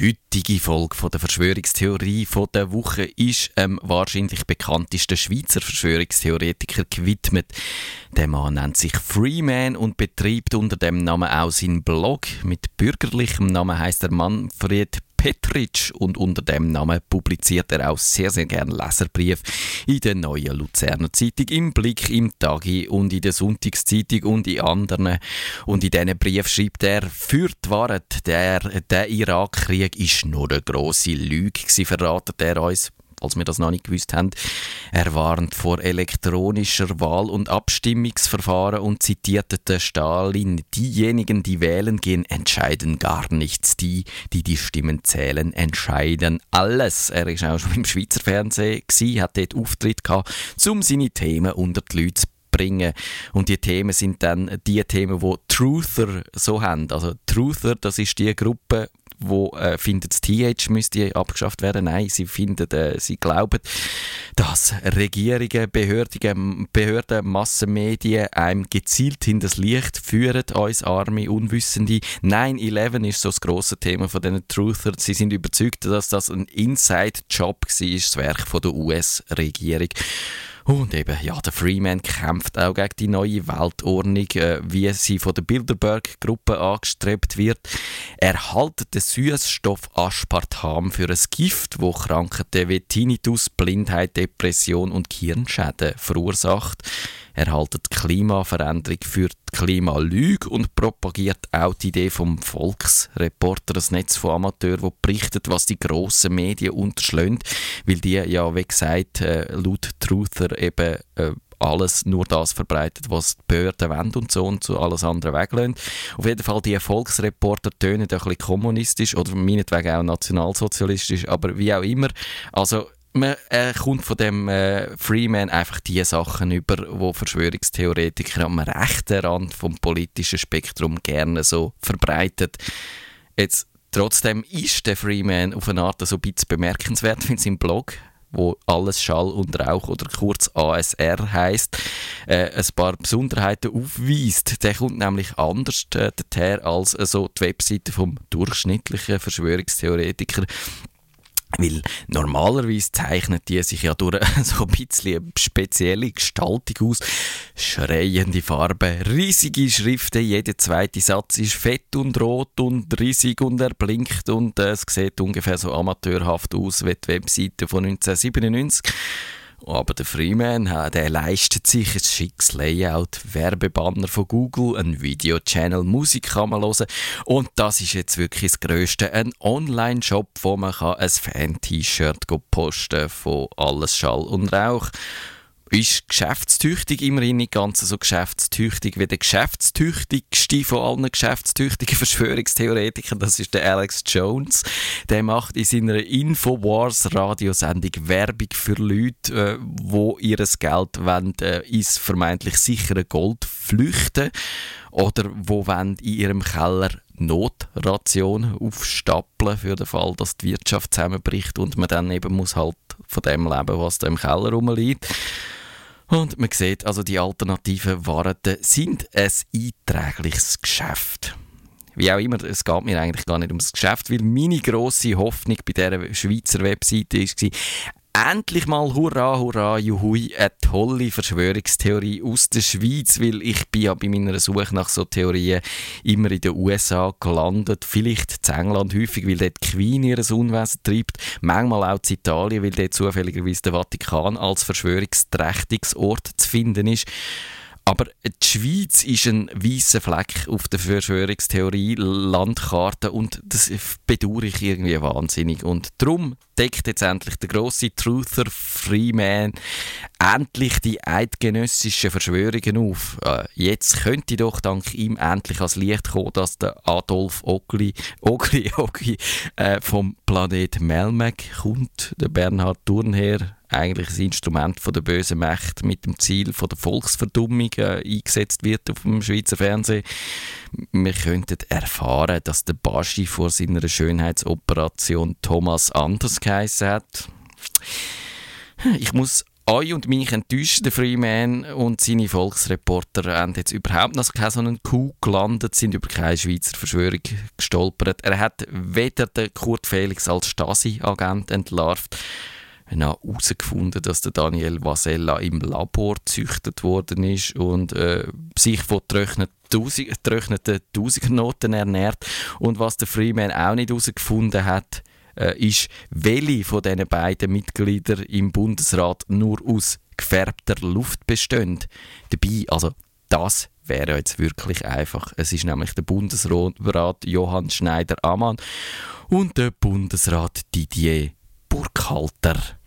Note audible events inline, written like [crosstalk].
heutige Folge von der Verschwörungstheorie von der Woche ist ähm, wahrscheinlich bekanntesten Schweizer Verschwörungstheoretiker gewidmet. Der Mann nennt sich Freeman und betreibt unter dem Namen auch seinen Blog. Mit bürgerlichem Namen heißt er Manfred Petritsch und unter dem Namen publiziert er auch sehr, sehr gerne Leserbrief in der neuen Luzerner Zeitung, im Blick, im Tagi und in der Sonntagszeitung und in anderen. Und in diesen Brief schreibt er, für die Wahrheit, der, der Irakkrieg ist nur eine grosse Lüge, verratet er uns falls wir das noch nicht gewusst haben. Er warnt vor elektronischer Wahl- und Abstimmungsverfahren und zitierte den Stalin, diejenigen, die wählen gehen, entscheiden gar nichts. Die, die die Stimmen zählen, entscheiden alles. Er ist auch schon [laughs] im Schweizer Fernsehen, gewesen, hat dort Auftritt gehabt, um seine Themen unter die Leute zu bringen. Und die Themen sind dann die Themen, wo Truther so haben. Also Truther, das ist die Gruppe, wo äh, findet das TH müsste abgeschafft werden. Nein, sie finden, äh, sie glauben, dass Regierungen, Behörden, Behörden, Massenmedien einem gezielt in das Licht führen, uns arme Unwissende. 9-11 ist so das grosse Thema von diesen Truther. Sie sind überzeugt, dass das ein Inside-Job war, das Werk von der US-Regierung. Und eben, ja, der Freeman kämpft auch gegen die neue Weltordnung, äh, wie sie von der Bilderberg-Gruppe angestrebt wird. Er haltet den Süßstoff Aspartam für ein Gift, wo Krankheiten wie Tinnitus, Blindheit, Depression und Hirnschäden verursacht. Er haltet Klimaveränderung für die Klimalüge und propagiert auch die Idee vom Volksreporter, das Netz von Amateuren, wo berichtet, was die grossen Medien unterschlägt, weil die ja, wie gesagt, äh, laut Truther eben äh, alles nur das verbreitet, was die Behörden wollen und so und so alles andere weglassen. Auf jeden Fall, die Volksreporter tönen ein bisschen kommunistisch oder meinetwegen auch nationalsozialistisch, aber wie auch immer. Also man äh, kommt von dem äh, Freeman einfach die Sachen über, wo Verschwörungstheoretiker am rechten Rand vom politischen Spektrum gerne so verbreitet. Jetzt trotzdem ist der Freeman auf eine Art so ein bisschen bemerkenswert in seinem Blog wo alles Schall und Rauch oder kurz ASR heißt, äh, ein paar Besonderheiten aufweist. Der kommt nämlich anders äh, daher als äh, so die Webseite vom durchschnittlichen Verschwörungstheoretiker. Weil normalerweise zeichnet die sich ja durch [laughs] so ein bisschen eine spezielle Gestaltung aus. Schreiende Farben, riesige Schriften, jeder zweite Satz ist fett und rot und riesig und er blinkt und es sieht ungefähr so amateurhaft aus wie die Webseite von 1997. Aber der Freeman, der leistet sich ein schickes Layout, Werbebanner von Google, ein Videochannel, Musik kann man hören. Und das ist jetzt wirklich das Größte. Ein Online-Shop, wo man ein Fan-T-Shirt posten kann von Alles Schall und Rauch ist geschäftstüchtig, immerhin nicht ganz so geschäftstüchtig wie der geschäftstüchtigste von allen geschäftstüchtigen [laughs] Verschwörungstheoretikern, das ist der Alex Jones. Der macht in seiner Infowars-Radiosendung Werbung für Leute, äh, wo ihres Geld wollen, äh, ins vermeintlich sichere Gold flüchten oder wo wollen in ihrem Keller Notration aufstapeln für den Fall, dass die Wirtschaft zusammenbricht und man dann eben muss halt von dem leben, was da im Keller rumliegt. Und man sieht, also die alternativen Waren sind ein einträgliches Geschäft. Wie auch immer, es geht mir eigentlich gar nicht ums Geschäft, weil meine grosse Hoffnung bei dieser Schweizer Webseite war, endlich mal hurra, hurra, juhui, eine tolle Verschwörungstheorie aus der Schweiz, weil ich bin ja bei meiner Suche nach so Theorien immer in den USA gelandet, vielleicht in England häufig, weil dort die Queen ihr Unwesen treibt, manchmal auch in Italien, weil dort zufälligerweise der Vatikan als Verschwörungsträchtigungsort zu finden ist. Aber die Schweiz ist ein weißer Fleck auf der Verschwörungstheorie-Landkarte und das bedauere ich irgendwie wahnsinnig. Und darum deckt jetzt endlich der große Truther Freeman endlich die eidgenössischen Verschwörungen auf. Äh, jetzt könnte doch dank ihm endlich ans Licht kommen, dass der Adolf Ogli, Ogli, Ogli äh, vom Planet Melmac kommt, der Bernhard Thurnherr eigentlich ein Instrument von der bösen Macht mit dem Ziel von der Volksverdummung äh, eingesetzt wird auf dem Schweizer Fernsehen. Wir könnten erfahren, dass der Baschi vor seiner Schönheitsoperation Thomas Anders geheißen hat. Ich muss euch und mich enttäuscht, der Freeman und seine Volksreporter haben jetzt überhaupt noch keinen so einen Coup gelandet, sind über keine Schweizer Verschwörung gestolpert. Er hat weder den Kurt Felix als Stasi-Agent entlarvt, noch herausgefunden, dass der Daniel Vasella im Labor gezüchtet worden ist und äh, sich von getrockneten Tausigernoten ernährt. Und was der Freeman auch nicht herausgefunden hat, äh, ist, welche von diesen beiden Mitgliedern im Bundesrat nur aus gefärbter Luft bestehen. Dabei, also das wäre jetzt wirklich einfach. Es ist nämlich der Bundesrat Johann Schneider-Ammann und der Bundesrat Didier Burkhalter.